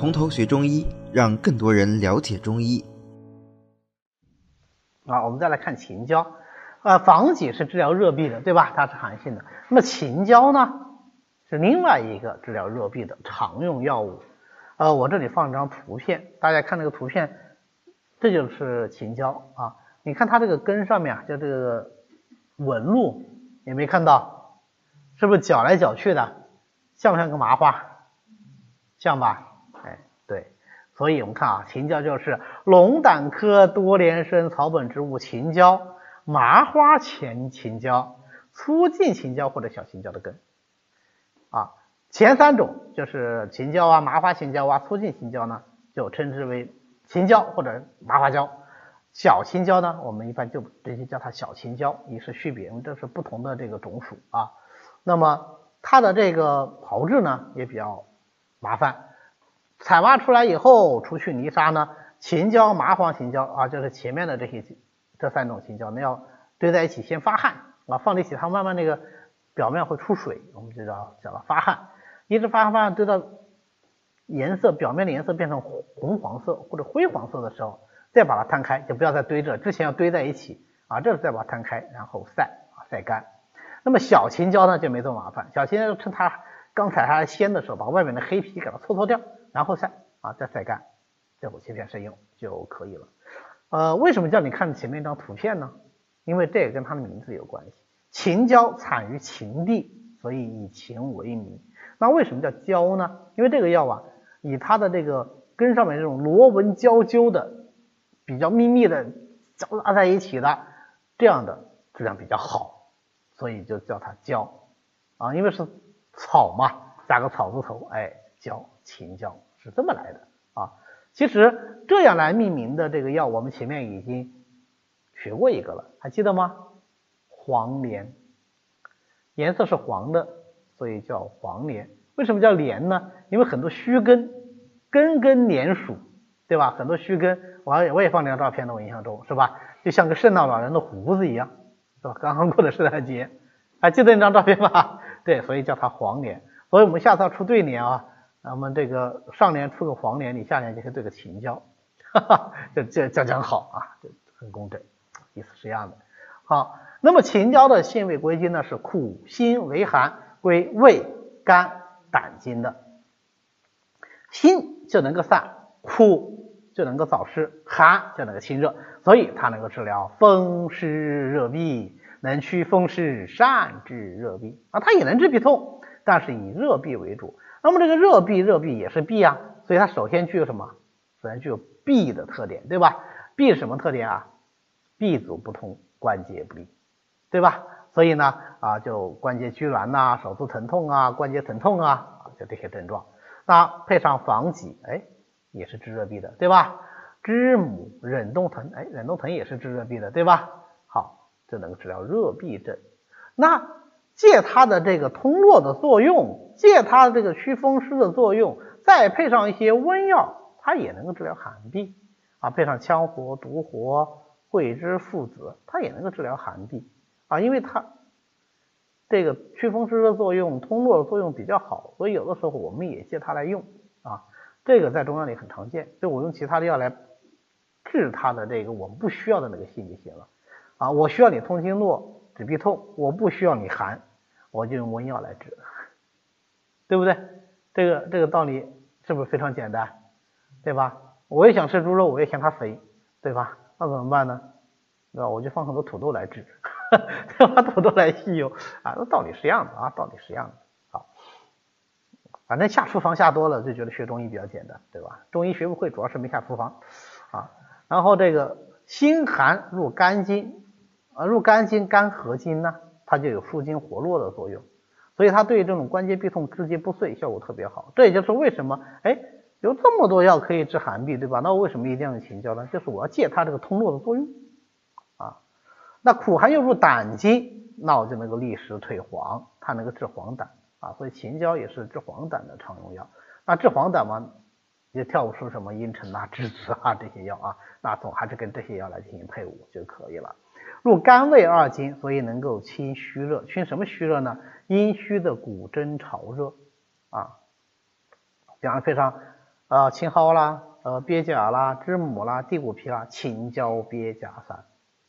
从头学中医，让更多人了解中医。啊，我们再来看秦椒。呃，防己是治疗热痹的，对吧？它是寒性的。那么秦椒呢，是另外一个治疗热痹的常用药物。呃，我这里放张图片，大家看这个图片，这就是秦椒啊。你看它这个根上面啊，就这个纹路，有没有看到？是不是搅来搅去的？像不像个麻花？像吧？对。所以我们看啊，秦椒就是龙胆科多年生草本植物秦椒。麻花前秦椒、粗茎秦椒或者小秦椒的根啊，前三种就是秦椒啊、麻花秦椒啊、粗茎秦椒呢，就称之为秦椒或者麻花椒。小秦椒呢，我们一般就直接叫它小秦椒，以示区别，因为这是不同的这个种属啊。那么它的这个炮制呢也比较麻烦，采挖出来以后除去泥沙呢，秦椒、麻黄秦椒啊，就是前面的这些。这三种秦椒，那要堆在一起先发汗啊，放在一起它慢慢那个表面会出水，我们就叫叫它发汗，一直发汗发汗堆到颜色表面的颜色变成红黄色或者灰黄色的时候，再把它摊开，就不要再堆着，之前要堆在一起啊，这时再把它摊开，然后晒啊晒干。那么小秦椒呢就没这么麻烦，小秦椒趁它刚采下来鲜的时候，把外面的黑皮给它搓搓掉，然后晒啊再晒干，这后切片生用就可以了。呃，为什么叫你看前面一张图片呢？因为这也跟它的名字有关系。秦椒产于秦地，所以以秦为名。那为什么叫椒呢？因为这个药啊，以它的这个根上面这种螺纹胶纠的、比较密密的交杂在一起的这样的质量比较好，所以就叫它椒啊。因为是草嘛，加个草字头，哎，叫，秦椒是这么来的啊。其实这样来命名的这个药，我们前面已经学过一个了，还记得吗？黄连，颜色是黄的，所以叫黄连。为什么叫连呢？因为很多须根，根根连属，对吧？很多须根，我我也放张照片的，我印象中是吧？就像个圣诞老人的胡子一样，是吧？刚刚过的圣诞节，还记得那张照片吗？对，所以叫它黄连。所以我们下次要出对联啊。那么这个上联出个黄连，你下联就可以对个秦椒，哈哈，这这这讲好啊，这很工整，意思是一样的。好，那么秦椒的性味归经呢是苦辛为寒，归胃肝胆经的。辛就能够散，苦就能够燥湿，寒就能够清热，所以它能够治疗风湿热痹，能祛风湿，善治热痹啊，它也能治痹痛，但是以热痹为主。那么这个热痹，热痹也是痹啊，所以它首先具有什么？首先具有痹的特点，对吧？痹什么特点啊？痹阻不通，关节不利，对吧？所以呢，啊，就关节拘挛呐，手足疼痛啊，关节疼痛啊，就这些症状。那配上防己，哎，也是治热痹的，对吧？知母忍冬藤，哎，忍冬藤也是治热痹的，对吧？好，这能治疗热痹症。那借它的这个通络的作用，借它这个祛风湿的作用，再配上一些温药，它也能够治疗寒痹啊。配上羌活、独活、桂枝、附子，它也能够治疗寒痹啊。因为它这个祛风湿的作用、通络的作用比较好，所以有的时候我们也借它来用啊。这个在中药里很常见，就我用其他的药来治它的这个我们不需要的那个性就行了啊。我需要你通经络、止痹痛，我不需要你寒。我就用温药来治，对不对？这个这个道理是不是非常简单？对吧？我也想吃猪肉，我也嫌它肥，对吧？那怎么办呢？对吧？我就放很多土豆来治，对吧土豆来吸油啊，那道理是一样的啊，道理是一样的。好，反正下厨房下多了就觉得学中医比较简单，对吧？中医学不会主要是没下厨房啊。然后这个心寒入肝经啊，入肝经肝合经呢？它就有舒筋活络的作用，所以它对这种关节痹痛、肢节不遂效果特别好。这也就是为什么，哎，有这么多药可以治寒痹，对吧？那我为什么一定要用秦椒呢？就是我要借它这个通络的作用啊。那苦寒又入胆经，那我就能够利湿退黄，它能够治黄疸啊。所以秦椒也是治黄疸的常用药。那治黄疸嘛，也跳不出什么茵陈啊、栀子啊这些药啊，那总还是跟这些药来进行配伍就可以了。入肝胃二经，所以能够清虚热。清什么虚热呢？阴虚的骨蒸潮热啊。讲的非常啊青蒿啦，呃鳖甲啦，知母啦，地骨皮啦，秦椒鳖甲散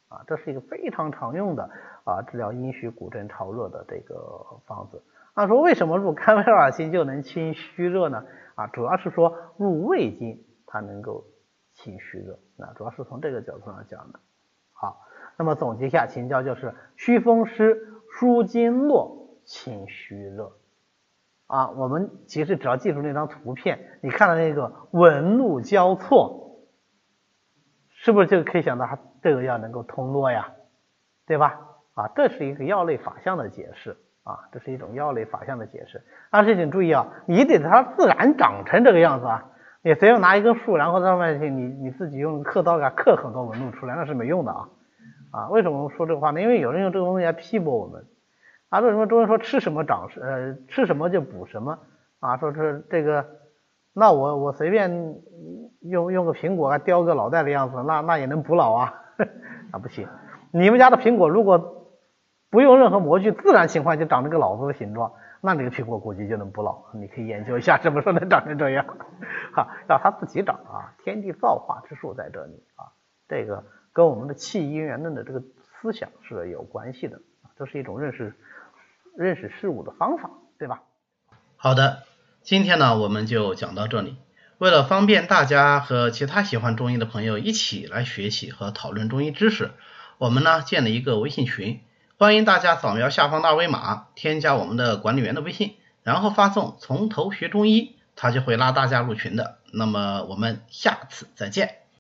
啊，这是一个非常常用的啊治疗阴虚骨震潮热的这个方子。那说为什么入肝胃二经就能清虚热呢？啊，主要是说入胃经它能够清虚热，那主要是从这个角度上讲的。好，那么总结一下，秦椒就是祛风湿、舒筋络、清虚热。啊，我们其实只要记住那张图片，你看到那个纹路交错，是不是就可以想到它这个药能够通络呀？对吧？啊，这是一个药类法相的解释啊，这是一种药类法相的解释。但是请注意啊，你得它自然长成这个样子啊，你随便拿一根树，然后在上面去你你自己用刻刀给它刻很多纹路出来，那是没用的啊啊！为什么说这个话呢？因为有人用这个东西来批驳我们。啊，为什么中医说吃什么长呃吃什么就补什么啊？说是这个，那我我随便用用个苹果雕个脑袋的样子，那那也能补脑啊？啊不行，你们家的苹果如果不用任何模具，自然情况就长这个脑子的形状，那这个苹果估计就能补脑。你可以研究一下，什么时候能长成这样？哈，要它自己长啊，天地造化之术在这里啊，这个跟我们的气因缘论的这个思想是有关系的，这是一种认识。认识事物的方法，对吧？好的，今天呢我们就讲到这里。为了方便大家和其他喜欢中医的朋友一起来学习和讨论中医知识，我们呢建了一个微信群，欢迎大家扫描下方的二维码，添加我们的管理员的微信，然后发送“从头学中医”，他就会拉大家入群的。那么我们下次再见。